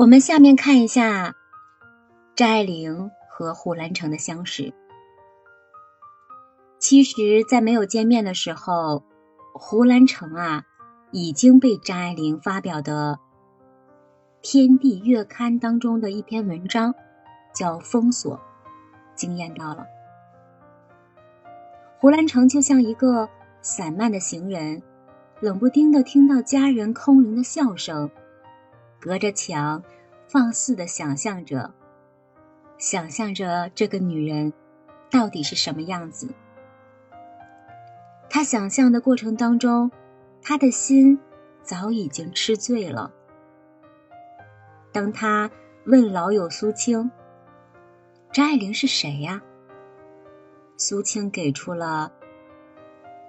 我们下面看一下张爱玲和胡兰成的相识。其实，在没有见面的时候，胡兰成啊已经被张爱玲发表的《天地月刊》当中的一篇文章叫《封锁》惊艳到了。胡兰成就像一个散漫的行人，冷不丁的听到家人空灵的笑声，隔着墙放肆的想象着，想象着这个女人到底是什么样子。他想象的过程当中，他的心早已经吃醉了。当他问老友苏青：“张爱玲是谁呀？”苏青给出了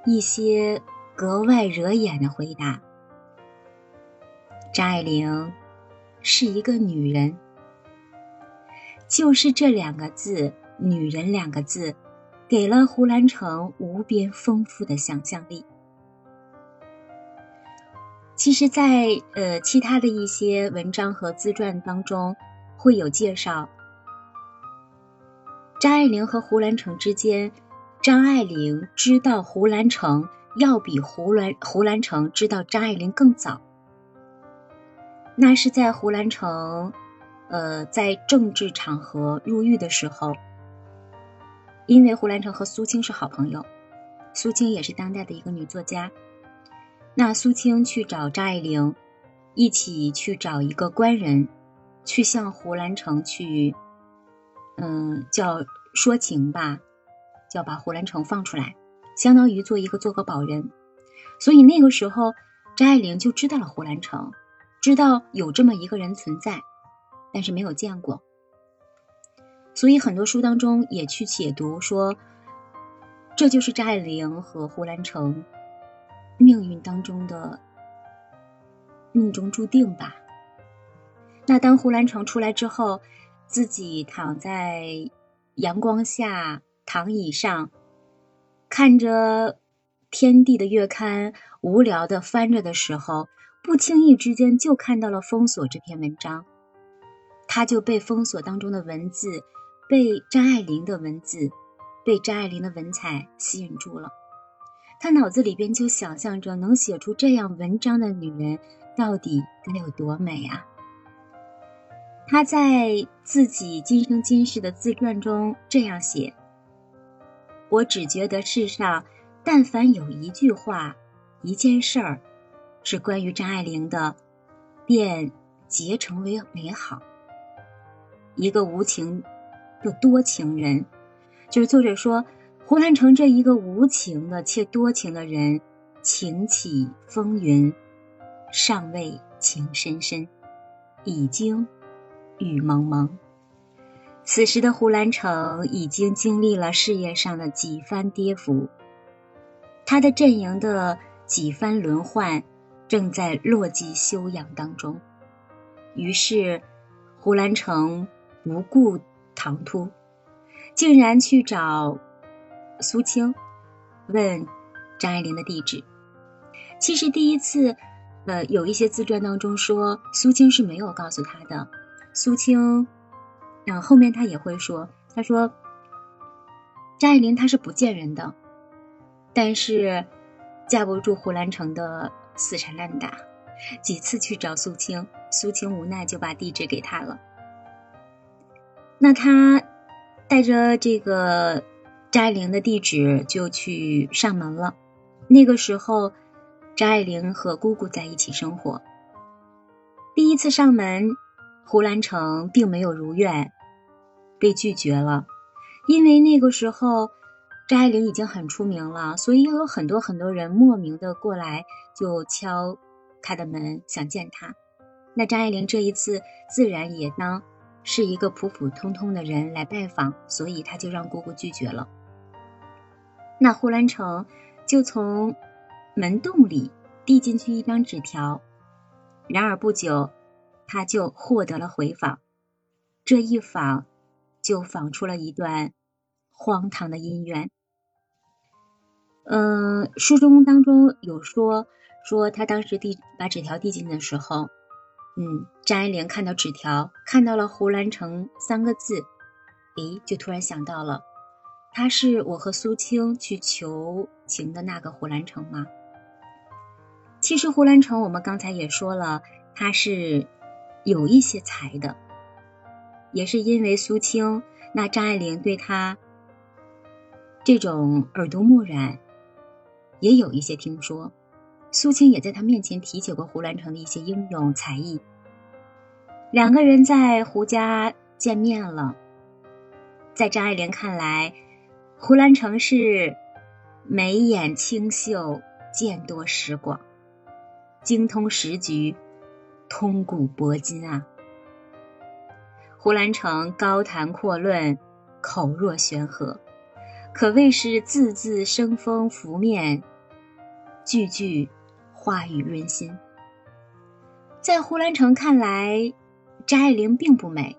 一些格外惹眼的回答：“张爱玲是一个女人。”就是这两个字，“女人”两个字。给了胡兰成无边丰富的想象力。其实，在呃其他的一些文章和自传当中，会有介绍张爱玲和胡兰成之间，张爱玲知道胡兰成要比胡兰胡兰成知道张爱玲更早。那是在胡兰成呃在政治场合入狱的时候。因为胡兰成和苏青是好朋友，苏青也是当代的一个女作家。那苏青去找张爱玲，一起去找一个官人，去向胡兰成去，嗯，叫说情吧，叫把胡兰成放出来，相当于做一个做个保人。所以那个时候，张爱玲就知道了胡兰成，知道有这么一个人存在，但是没有见过。所以很多书当中也去解读说，这就是张爱玲和胡兰成命运当中的命中注定吧。那当胡兰成出来之后，自己躺在阳光下躺椅上，看着天地的月刊，无聊的翻着的时候，不轻易之间就看到了《封锁》这篇文章，他就被《封锁》当中的文字。被张爱玲的文字，被张爱玲的文采吸引住了，他脑子里边就想象着能写出这样文章的女人到底该有多美啊！他在自己今生今世的自传中这样写：“我只觉得世上，但凡有一句话、一件事儿，是关于张爱玲的，便结成为美好。一个无情。”的多情人，就是作者说，胡兰成这一个无情的且多情的人，情起风云，尚未情深深，已经雨蒙蒙。此时的胡兰成已经经历了事业上的几番跌伏，他的阵营的几番轮换，正在落寂休养当中。于是，胡兰成不顾。唐突，竟然去找苏青，问张爱玲的地址。其实第一次，呃，有一些自传当中说苏青是没有告诉他的。苏青，嗯，后面他也会说，他说张爱玲她是不见人的，但是架不住胡兰成的死缠烂打，几次去找苏青，苏青无奈就把地址给他了。那他带着这个张爱玲的地址就去上门了。那个时候，张爱玲和姑姑在一起生活。第一次上门，胡兰成并没有如愿，被拒绝了。因为那个时候张爱玲已经很出名了，所以又有很多很多人莫名的过来就敲她的门，想见她。那张爱玲这一次自然也当。是一个普普通通的人来拜访，所以他就让姑姑拒绝了。那胡兰成就从门洞里递进去一张纸条，然而不久他就获得了回访。这一访就访出了一段荒唐的姻缘。嗯，书中当中有说说他当时递把纸条递进的时候，嗯，张爱玲看到纸条，看到了胡兰成三个字，诶，就突然想到了，他是我和苏青去求情的那个胡兰成吗？其实胡兰成，我们刚才也说了，他是有一些才的，也是因为苏青，那张爱玲对他这种耳濡目染，也有一些听说。苏青也在他面前提起过胡兰成的一些英勇才艺。两个人在胡家见面了，在张爱玲看来，胡兰成是眉眼清秀，见多识广，精通时局，通古博今啊。胡兰成高谈阔论，口若悬河，可谓是字字生风拂面，句句。话语润心，在胡兰成看来，张爱玲并不美，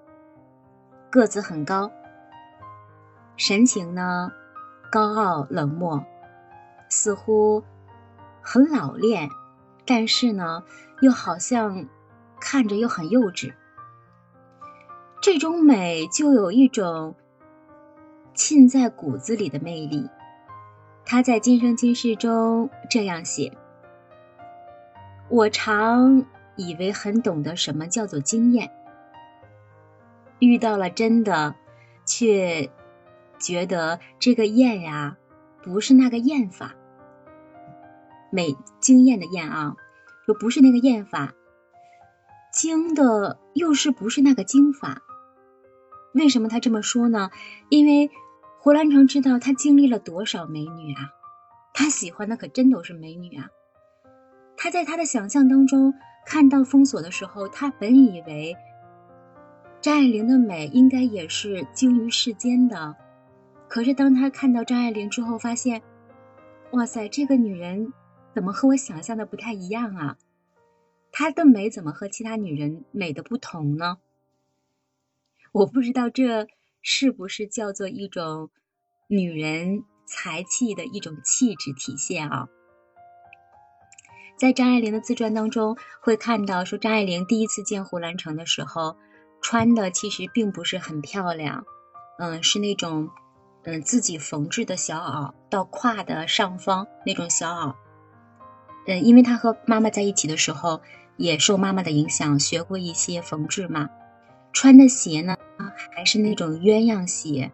个子很高，神情呢高傲冷漠，似乎很老练，但是呢又好像看着又很幼稚。这种美就有一种沁在骨子里的魅力。他在《今生今世》中这样写。我常以为很懂得什么叫做经验，遇到了真的，却觉得这个验呀，不是那个验法，美经验的验啊，说不是那个验法，经的又是不是那个经法？为什么他这么说呢？因为胡兰成知道他经历了多少美女啊，他喜欢的可真都是美女啊。他在他的想象当中看到封锁的时候，他本以为张爱玲的美应该也是精于世间的。可是当他看到张爱玲之后，发现，哇塞，这个女人怎么和我想象的不太一样啊？她的美怎么和其他女人美的不同呢？我不知道这是不是叫做一种女人才气的一种气质体现啊？在张爱玲的自传当中，会看到说张爱玲第一次见胡兰成的时候，穿的其实并不是很漂亮，嗯，是那种嗯自己缝制的小袄，到胯的上方那种小袄，嗯，因为她和妈妈在一起的时候，也受妈妈的影响学过一些缝制嘛，穿的鞋呢还是那种鸳鸯鞋，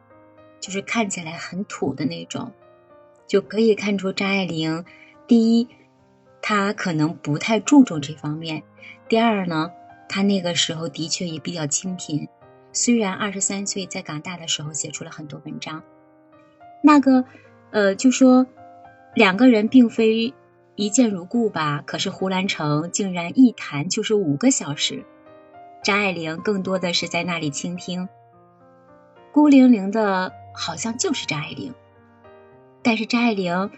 就是看起来很土的那种，就可以看出张爱玲第一。她可能不太注重这方面。第二呢，她那个时候的确也比较清贫，虽然二十三岁在港大的时候写出了很多文章。那个，呃，就说两个人并非一见如故吧。可是胡兰成竟然一谈就是五个小时，张爱玲更多的是在那里倾听，孤零零的，好像就是张爱玲。但是张爱玲。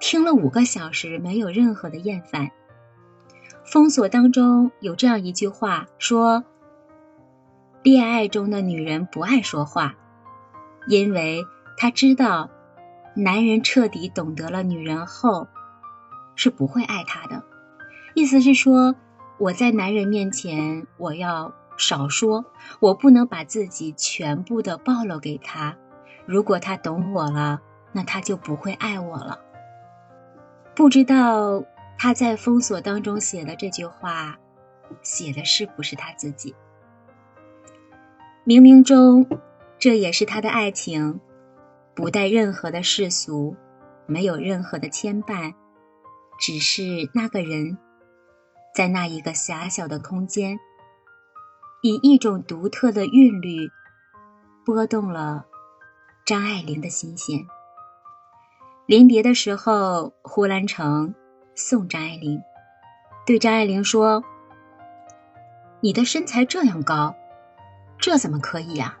听了五个小时，没有任何的厌烦。封锁当中有这样一句话说：“恋爱中的女人不爱说话，因为她知道，男人彻底懂得了女人后，是不会爱她的。意思是说，我在男人面前我要少说，我不能把自己全部的暴露给他。如果他懂我了，那他就不会爱我了。”不知道他在封锁当中写的这句话，写的是不是他自己？冥冥中，这也是他的爱情，不带任何的世俗，没有任何的牵绊，只是那个人，在那一个狭小的空间，以一种独特的韵律，拨动了张爱玲的心弦。临别的时候，胡兰成送张爱玲，对张爱玲说：“你的身材这样高，这怎么可以呀？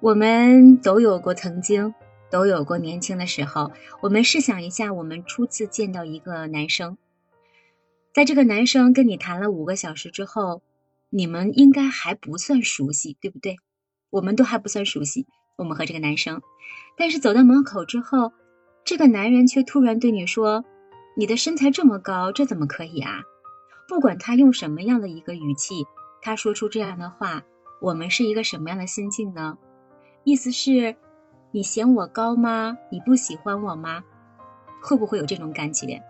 我们都有过曾经，都有过年轻的时候。我们试想一下，我们初次见到一个男生，在这个男生跟你谈了五个小时之后，你们应该还不算熟悉，对不对？我们都还不算熟悉，我们和这个男生，但是走到门口之后。”这个男人却突然对你说：“你的身材这么高，这怎么可以啊？不管他用什么样的一个语气，他说出这样的话，我们是一个什么样的心境呢？意思是，你嫌我高吗？你不喜欢我吗？会不会有这种感觉？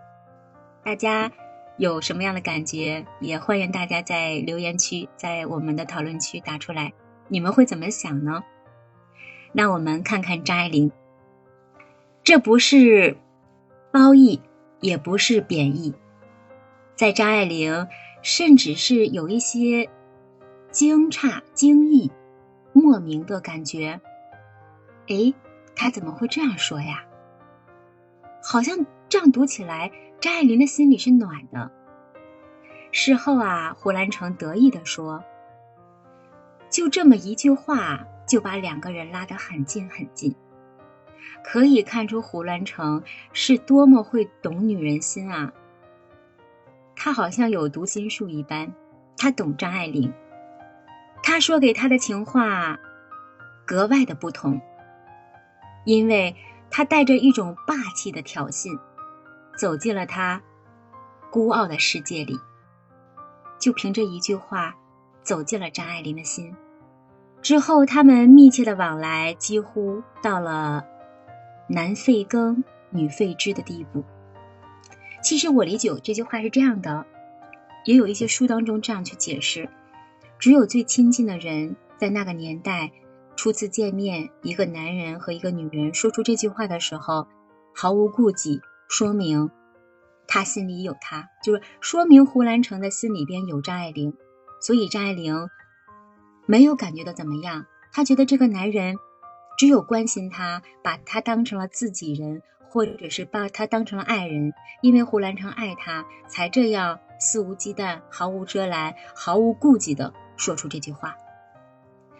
大家有什么样的感觉？也欢迎大家在留言区，在我们的讨论区打出来，你们会怎么想呢？那我们看看张爱玲，这不是褒义，也不是贬义，在张爱玲甚至是有一些惊诧、惊异、莫名的感觉。哎，他怎么会这样说呀？好像这样读起来，张爱玲的心里是暖的。事后啊，胡兰成得意地说：“就这么一句话，就把两个人拉得很近很近。”可以看出胡兰成是多么会懂女人心啊！他好像有读心术一般，他懂张爱玲。他说给她的情话格外的不同。因为他带着一种霸气的挑衅，走进了他孤傲的世界里，就凭这一句话，走进了张爱玲的心。之后，他们密切的往来，几乎到了男废耕，女废织的地步。其实我理解这句话是这样的，也有一些书当中这样去解释：只有最亲近的人，在那个年代。初次见面，一个男人和一个女人说出这句话的时候，毫无顾忌，说明他心里有他，就是说明胡兰成的心里边有张爱玲，所以张爱玲没有感觉到怎么样，她觉得这个男人只有关心她，把她当成了自己人，或者是把她当成了爱人，因为胡兰成爱她，才这样肆无忌惮、毫无遮拦、毫无顾忌的说出这句话。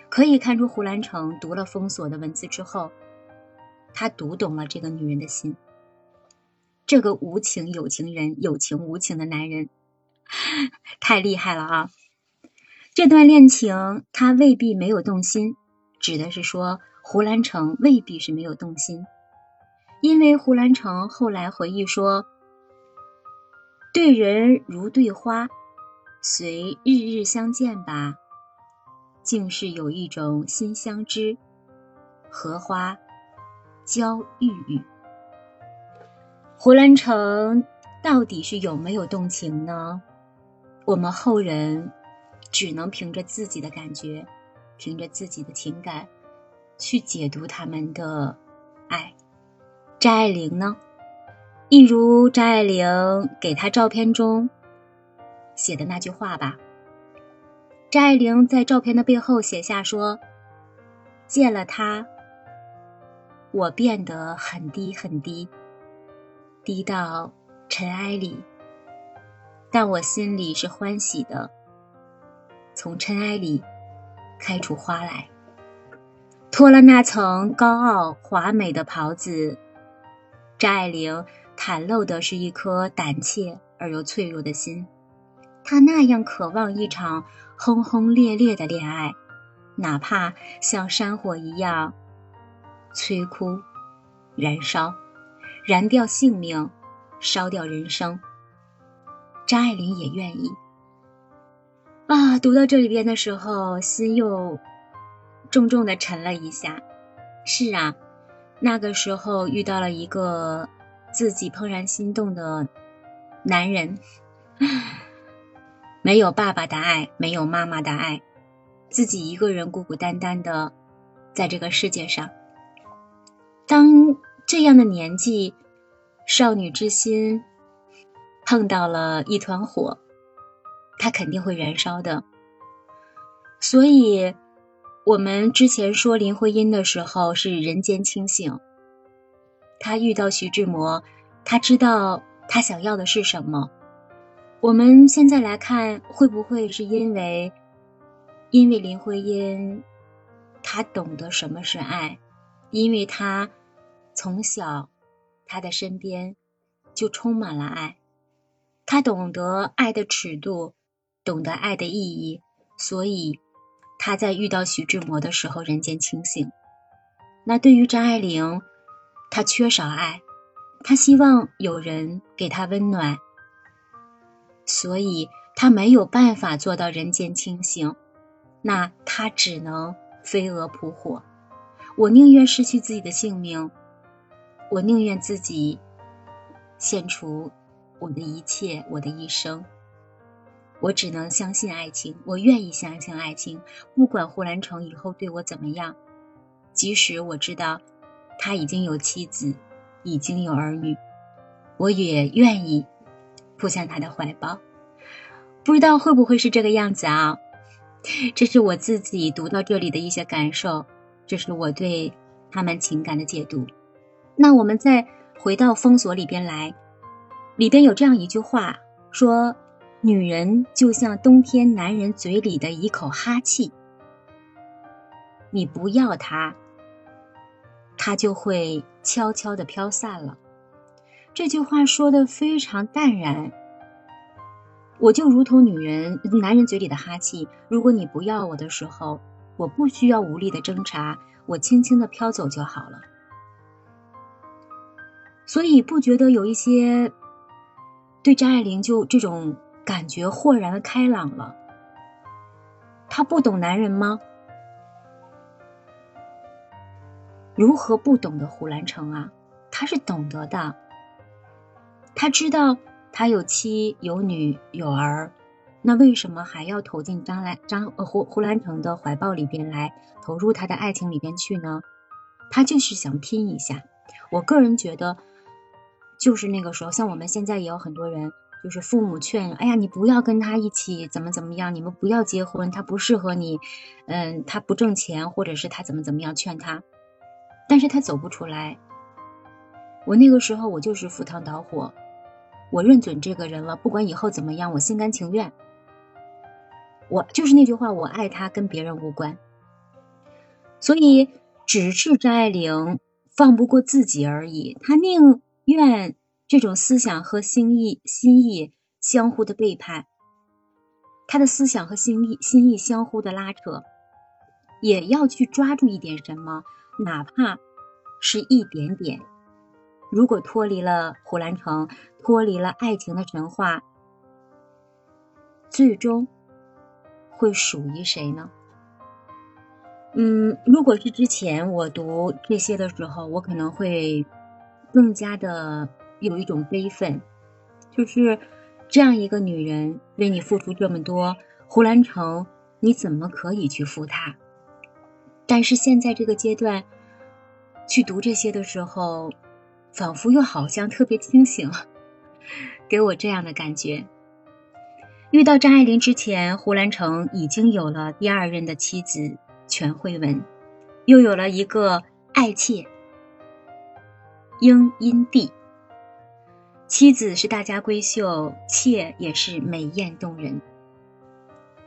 可以看出，胡兰成读了封锁的文字之后，他读懂了这个女人的心。这个无情有情人，有情无情的男人，太厉害了啊！这段恋情他未必没有动心，指的是说胡兰成未必是没有动心，因为胡兰成后来回忆说：“对人如对花，虽日日相见吧。”竟是有一种心相知，荷花娇郁郁。胡兰成到底是有没有动情呢？我们后人只能凭着自己的感觉，凭着自己的情感去解读他们的爱。张爱玲呢？一如张爱玲给她照片中写的那句话吧。张爱玲在照片的背后写下说：“见了他，我变得很低很低，低到尘埃里。但我心里是欢喜的，从尘埃里开出花来。脱了那层高傲华美的袍子，张爱玲袒露的是一颗胆怯而又脆弱的心。她那样渴望一场。”轰轰烈烈的恋爱，哪怕像山火一样摧枯、燃烧、燃掉性命、烧掉人生，张爱玲也愿意。啊，读到这里边的时候，心又重重的沉了一下。是啊，那个时候遇到了一个自己怦然心动的男人。没有爸爸的爱，没有妈妈的爱，自己一个人孤孤单单的在这个世界上。当这样的年纪，少女之心碰到了一团火，它肯定会燃烧的。所以，我们之前说林徽因的时候是人间清醒。她遇到徐志摩，她知道她想要的是什么。我们现在来看，会不会是因为，因为林徽因，她懂得什么是爱，因为她从小，他的身边就充满了爱，他懂得爱的尺度，懂得爱的意义，所以他在遇到徐志摩的时候人间清醒。那对于张爱玲，她缺少爱，她希望有人给她温暖。所以，他没有办法做到人间清醒，那他只能飞蛾扑火。我宁愿失去自己的性命，我宁愿自己献出我的一切，我的一生。我只能相信爱情，我愿意相信爱情，不管胡兰成以后对我怎么样，即使我知道他已经有妻子，已经有儿女，我也愿意扑向他的怀抱。不知道会不会是这个样子啊？这是我自己读到这里的一些感受。这是我对他们情感的解读。那我们再回到封锁里边来，里边有这样一句话说：“女人就像冬天男人嘴里的一口哈气，你不要它，它就会悄悄的飘散了。”这句话说的非常淡然。我就如同女人男人嘴里的哈气，如果你不要我的时候。我不需要无力的挣扎，我轻轻的飘走就好了。所以不觉得有一些对张爱玲就这种感觉豁然的开朗了。她不懂男人吗？如何不懂得胡兰成啊？他是懂得的，他知道他有妻有女有儿。那为什么还要投进张兰张胡胡兰成的怀抱里边来，投入他的爱情里边去呢？他就是想拼一下。我个人觉得，就是那个时候，像我们现在也有很多人，就是父母劝，哎呀，你不要跟他一起，怎么怎么样，你们不要结婚，他不适合你，嗯，他不挣钱，或者是他怎么怎么样劝他，但是他走不出来。我那个时候我就是赴汤蹈火，我认准这个人了，不管以后怎么样，我心甘情愿。我就是那句话，我爱他跟别人无关，所以只是张爱玲放不过自己而已。她宁愿这种思想和心意心意相互的背叛，他的思想和心意心意相互的拉扯，也要去抓住一点什么，哪怕是一点点。如果脱离了胡兰成，脱离了爱情的神话，最终。会属于谁呢？嗯，如果是之前我读这些的时候，我可能会更加的有一种悲愤，就是这样一个女人为你付出这么多，胡兰成你怎么可以去负她？但是现在这个阶段去读这些的时候，仿佛又好像特别清醒，给我这样的感觉。遇到张爱玲之前，胡兰成已经有了第二任的妻子全慧文，又有了一个爱妾英音帝。妻子是大家闺秀，妾也是美艳动人。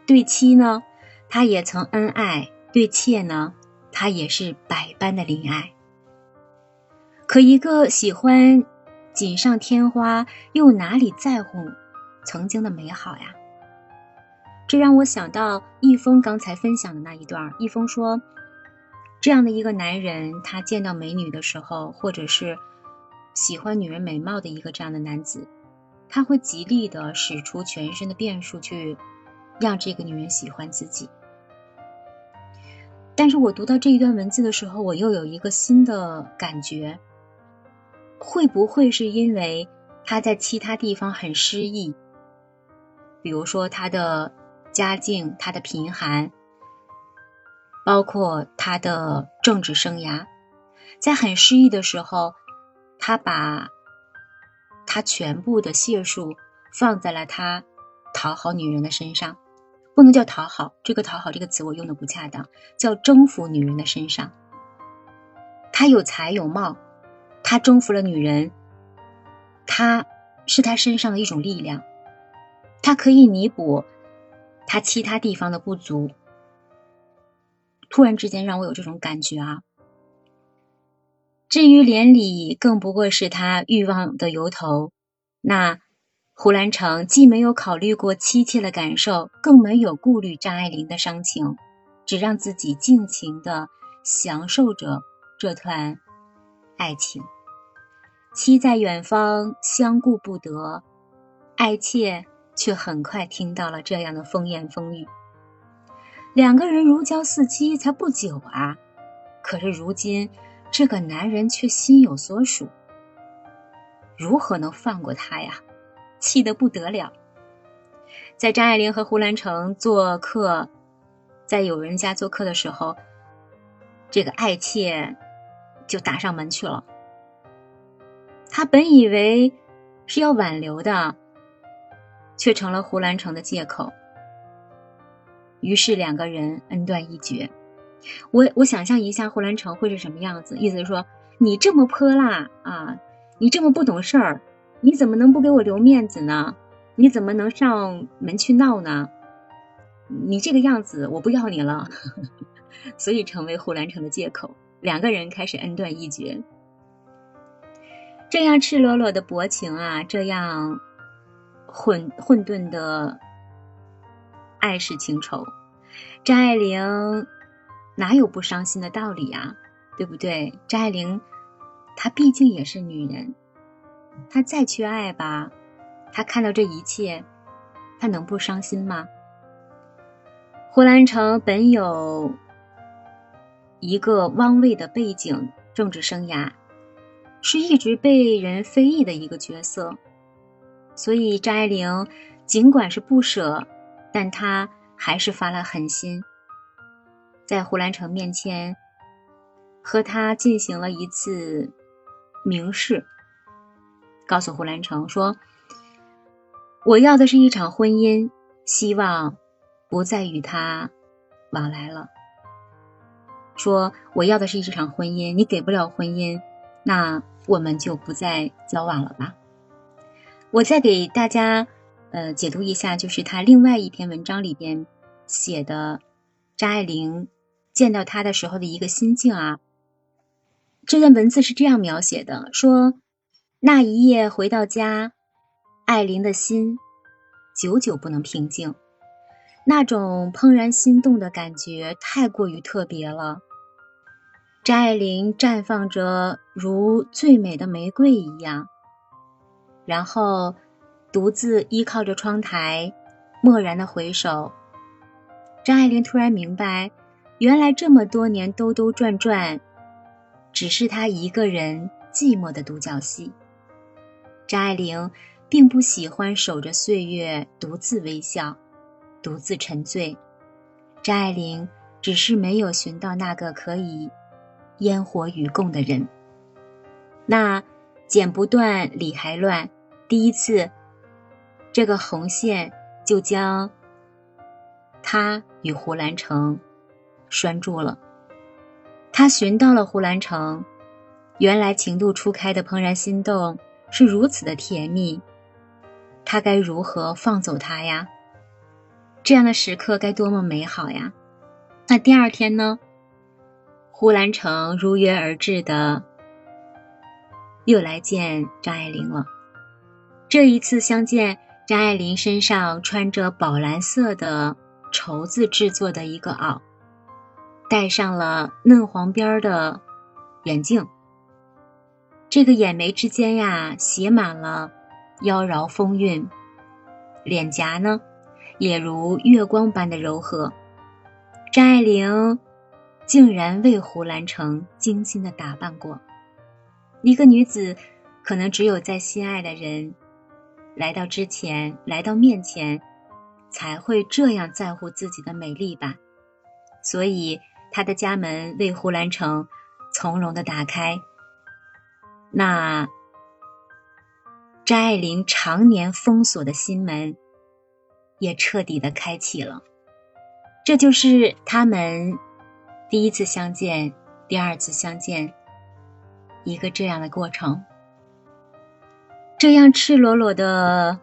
对妻呢，他也曾恩爱；对妾呢，他也是百般的怜爱。可一个喜欢锦上添花，又哪里在乎？曾经的美好呀，这让我想到易峰刚才分享的那一段。易峰说，这样的一个男人，他见到美女的时候，或者是喜欢女人美貌的一个这样的男子，他会极力的使出全身的变数去让这个女人喜欢自己。但是我读到这一段文字的时候，我又有一个新的感觉，会不会是因为他在其他地方很失意？比如说他的家境、他的贫寒，包括他的政治生涯，在很失意的时候，他把他全部的解数放在了他讨好女人的身上，不能叫讨好，这个讨好这个词我用的不恰当，叫征服女人的身上。他有才有貌，他征服了女人，他是他身上的一种力量。他可以弥补他其他地方的不足。突然之间让我有这种感觉啊！至于连理，更不过是他欲望的由头。那胡兰成既没有考虑过妻妾的感受，更没有顾虑张爱玲的伤情，只让自己尽情的享受着这段爱情。妻在远方，相顾不得；爱妾。却很快听到了这样的风言风语。两个人如胶似漆才不久啊，可是如今这个男人却心有所属，如何能放过他呀？气得不得了。在张爱玲和胡兰成做客，在有人家做客的时候，这个爱妾就打上门去了。他本以为是要挽留的，却成了胡兰成的借口。于是两个人恩断义绝。我我想象一下胡兰成会是什么样子，意思是说你这么泼辣啊，你这么不懂事儿，你怎么能不给我留面子呢？你怎么能上门去闹呢？你这个样子，我不要你了，所以成为胡兰成的借口。两个人开始恩断义绝。这样赤裸裸的薄情啊，这样混混沌的爱是情仇，张爱玲哪有不伤心的道理啊？对不对？张爱玲她毕竟也是女人，她再缺爱吧，她看到这一切，她能不伤心吗？胡兰成本有一个汪魏的背景，政治生涯。是一直被人非议的一个角色，所以张爱玲尽管是不舍，但她还是发了狠心，在胡兰成面前和他进行了一次明示，告诉胡兰成说：“我要的是一场婚姻，希望不再与他往来了。说我要的是一场婚姻，你给不了婚姻，那。”我们就不再交往了吧。我再给大家呃解读一下，就是他另外一篇文章里边写的张爱玲见到他的时候的一个心境啊。这段文字是这样描写的：说那一夜回到家，爱玲的心久久不能平静，那种怦然心动的感觉太过于特别了。张爱玲绽放着如最美的玫瑰一样，然后独自依靠着窗台，漠然的回首。张爱玲突然明白，原来这么多年兜兜转转，只是她一个人寂寞的独角戏。张爱玲并不喜欢守着岁月独自微笑，独自沉醉。张爱玲只是没有寻到那个可以。烟火与共的人，那剪不断，理还乱。第一次，这个红线就将他与胡兰成拴住了。他寻到了胡兰成，原来情窦初开的怦然心动是如此的甜蜜，他该如何放走他呀？这样的时刻该多么美好呀！那第二天呢？胡兰成如约而至的又来见张爱玲了。这一次相见，张爱玲身上穿着宝蓝色的绸子制作的一个袄，戴上了嫩黄边的眼镜。这个眼眉之间呀，写满了妖娆风韵，脸颊呢，也如月光般的柔和。张爱玲。竟然为胡兰成精心的打扮过。一个女子，可能只有在心爱的人来到之前，来到面前，才会这样在乎自己的美丽吧。所以，他的家门为胡兰成从容的打开，那张爱玲常年封锁的心门，也彻底的开启了。这就是他们。第一次相见，第二次相见，一个这样的过程，这样赤裸裸的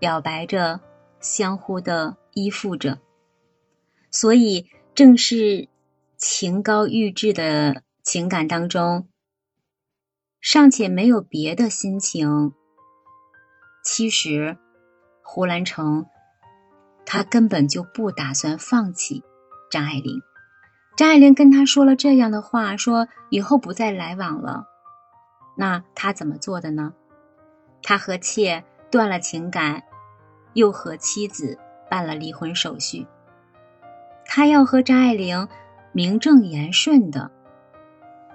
表白着，相互的依附着，所以正是情高欲滞的情感当中，尚且没有别的心情。其实，胡兰成他根本就不打算放弃张爱玲。张爱玲跟他说了这样的话，说以后不再来往了。那他怎么做的呢？他和妾断了情感，又和妻子办了离婚手续。他要和张爱玲名正言顺的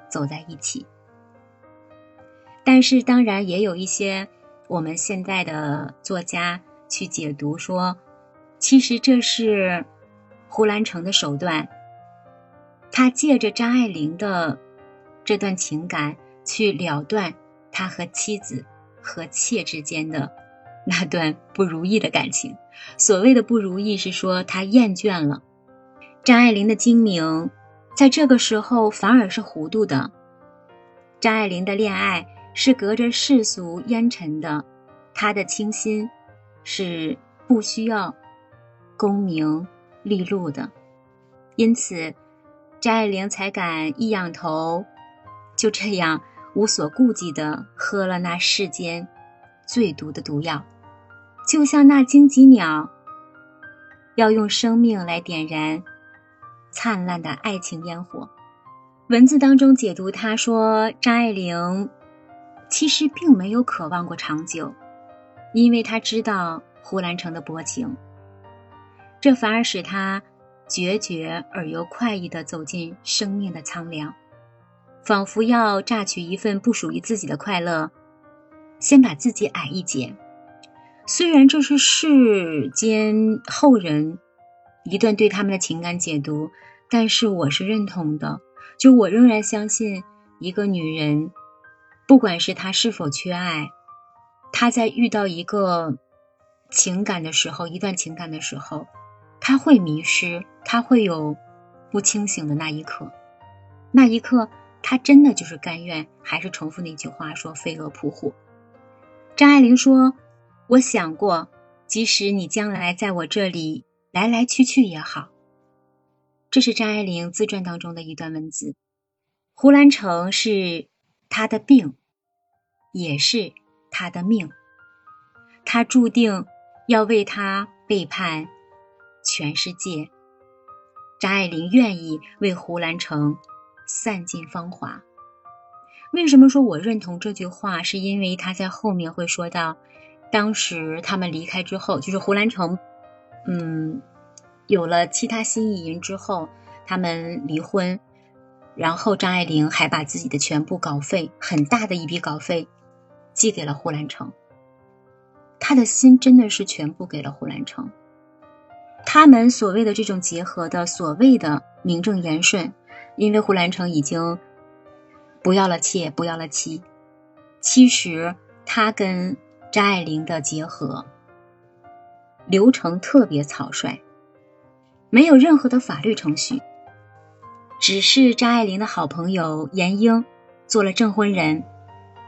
走在一起。但是，当然也有一些我们现在的作家去解读说，其实这是胡兰成的手段。他借着张爱玲的这段情感去了断他和妻子和妾之间的 那段不如意的感情。所谓的不如意，是说他厌倦了张爱玲的精明，在这个时候反而是糊涂的。张爱玲的恋爱是隔着世俗烟尘的，她的清新是不需要功名利禄的，因此。张爱玲才敢一仰头，就这样无所顾忌地喝了那世间最毒的毒药，就像那荆棘鸟要用生命来点燃灿烂的爱情烟火。文字当中解读，他说张爱玲其实并没有渴望过长久，因为他知道胡兰成的薄情，这反而使他。决绝而又快意地走进生命的苍凉，仿佛要榨取一份不属于自己的快乐，先把自己矮一截。虽然这是世间后人一段对他们的情感解读，但是我是认同的。就我仍然相信，一个女人，不管是她是否缺爱，她在遇到一个情感的时候，一段情感的时候。她会迷失，她会有不清醒的那一刻，那一刻他真的就是甘愿，还是重复那句话说“飞蛾扑火”。张爱玲说：“我想过，即使你将来在我这里来来去去也好。”这是张爱玲自传当中的一段文字。胡兰成是他的病，也是他的命，他注定要为他背叛。全世界，张爱玲愿意为胡兰成散尽芳华。为什么说我认同这句话？是因为他在后面会说到，当时他们离开之后，就是胡兰成，嗯，有了其他新意人之后，他们离婚，然后张爱玲还把自己的全部稿费，很大的一笔稿费，寄给了胡兰成。他的心真的是全部给了胡兰成。他们所谓的这种结合的所谓的名正言顺，因为胡兰成已经不要了妾，不要了妻。其实他跟张爱玲的结合流程特别草率，没有任何的法律程序，只是张爱玲的好朋友闫英做了证婚人，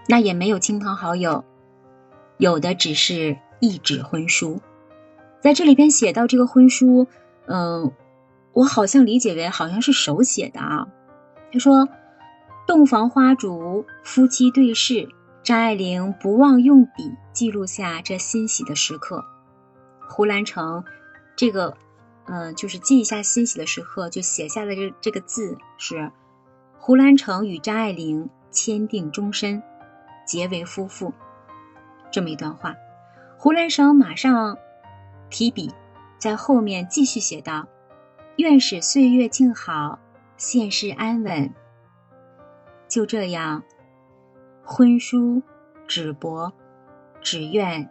那也没有亲朋好友，有的只是一纸婚书。在这里边写到这个婚书，嗯，我好像理解为好像是手写的啊。他说：“洞房花烛，夫妻对视，张爱玲不忘用笔记录下这欣喜的时刻。”胡兰成，这个，嗯，就是记一下欣喜的时刻，就写下了这这个字是：“胡兰成与张爱玲签订终身，结为夫妇。”这么一段话，胡兰成马上。提笔，在后面继续写道：“愿使岁月静好，现世安稳。”就这样，婚书纸薄，只愿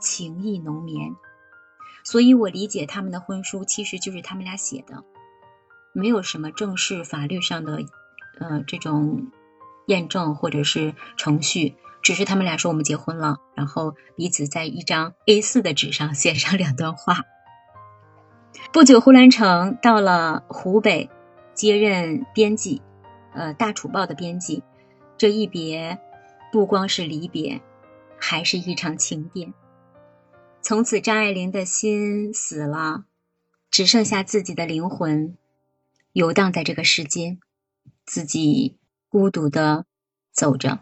情意浓绵。所以我理解他们的婚书其实就是他们俩写的，没有什么正式法律上的，呃，这种验证或者是程序。只是他们俩说我们结婚了，然后彼此在一张 A4 的纸上写上两段话。不久，胡兰成到了湖北，接任编辑，呃，《大楚报》的编辑。这一别，不光是离别，还是一场情变。从此，张爱玲的心死了，只剩下自己的灵魂游荡在这个世间，自己孤独的走着。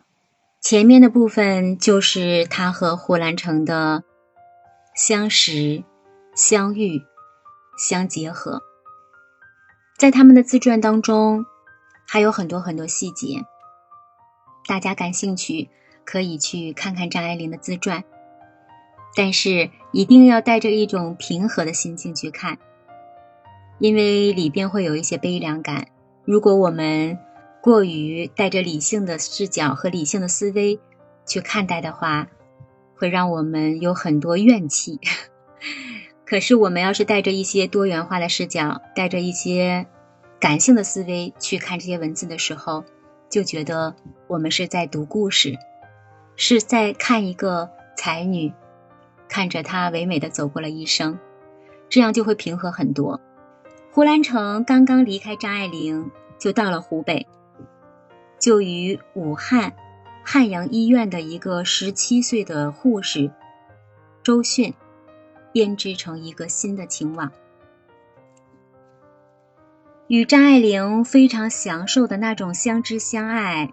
前面的部分就是他和胡兰成的相识、相遇、相结合。在他们的自传当中，还有很多很多细节，大家感兴趣可以去看看张爱玲的自传。但是一定要带着一种平和的心情去看，因为里边会有一些悲凉感。如果我们过于带着理性的视角和理性的思维去看待的话，会让我们有很多怨气。可是我们要是带着一些多元化的视角，带着一些感性的思维去看这些文字的时候，就觉得我们是在读故事，是在看一个才女。看着她唯美的走过了一生，这样就会平和很多。胡兰成刚刚离开张爱玲，就到了湖北，就与武汉汉阳医院的一个十七岁的护士周迅编织成一个新的情网，与张爱玲非常享受的那种相知相爱，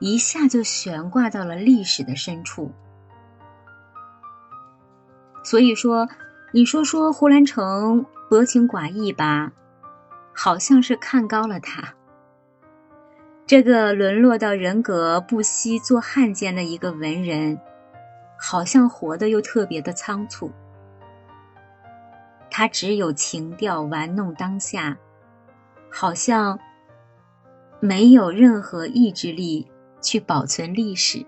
一下就悬挂到了历史的深处。所以说，你说说胡兰成薄情寡义吧，好像是看高了他。这个沦落到人格不惜做汉奸的一个文人，好像活得又特别的仓促。他只有情调玩弄当下，好像没有任何意志力去保存历史，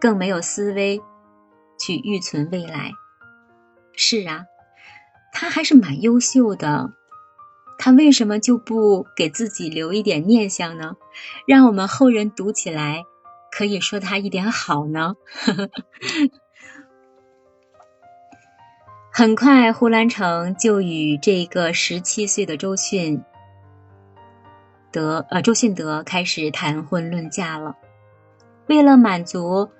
更没有思维。去预存未来，是啊，他还是蛮优秀的。他为什么就不给自己留一点念想呢？让我们后人读起来可以说他一点好呢？很快，胡兰成就与这个十七岁的周迅德呃周迅德开始谈婚论嫁了。为了满足。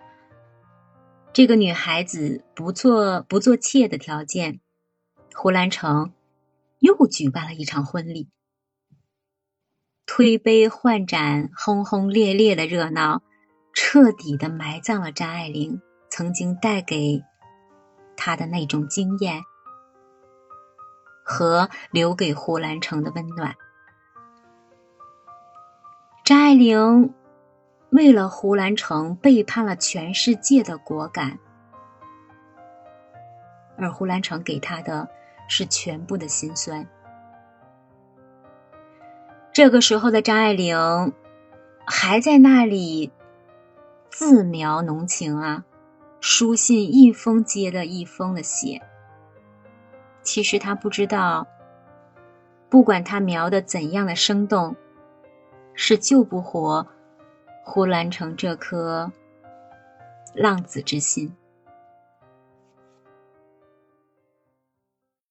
这个女孩子不做不做妾的条件，胡兰成又举办了一场婚礼，推杯换盏、轰轰烈烈的热闹，彻底的埋葬了张爱玲曾经带给他的那种惊艳和留给胡兰成的温暖。张爱玲。为了胡兰成背叛了全世界的果敢，而胡兰成给他的是全部的心酸。这个时候的张爱玲还在那里自描浓情啊，书信一封接着一封的写。其实他不知道，不管他描的怎样的生动，是救不活。胡兰成这颗浪子之心。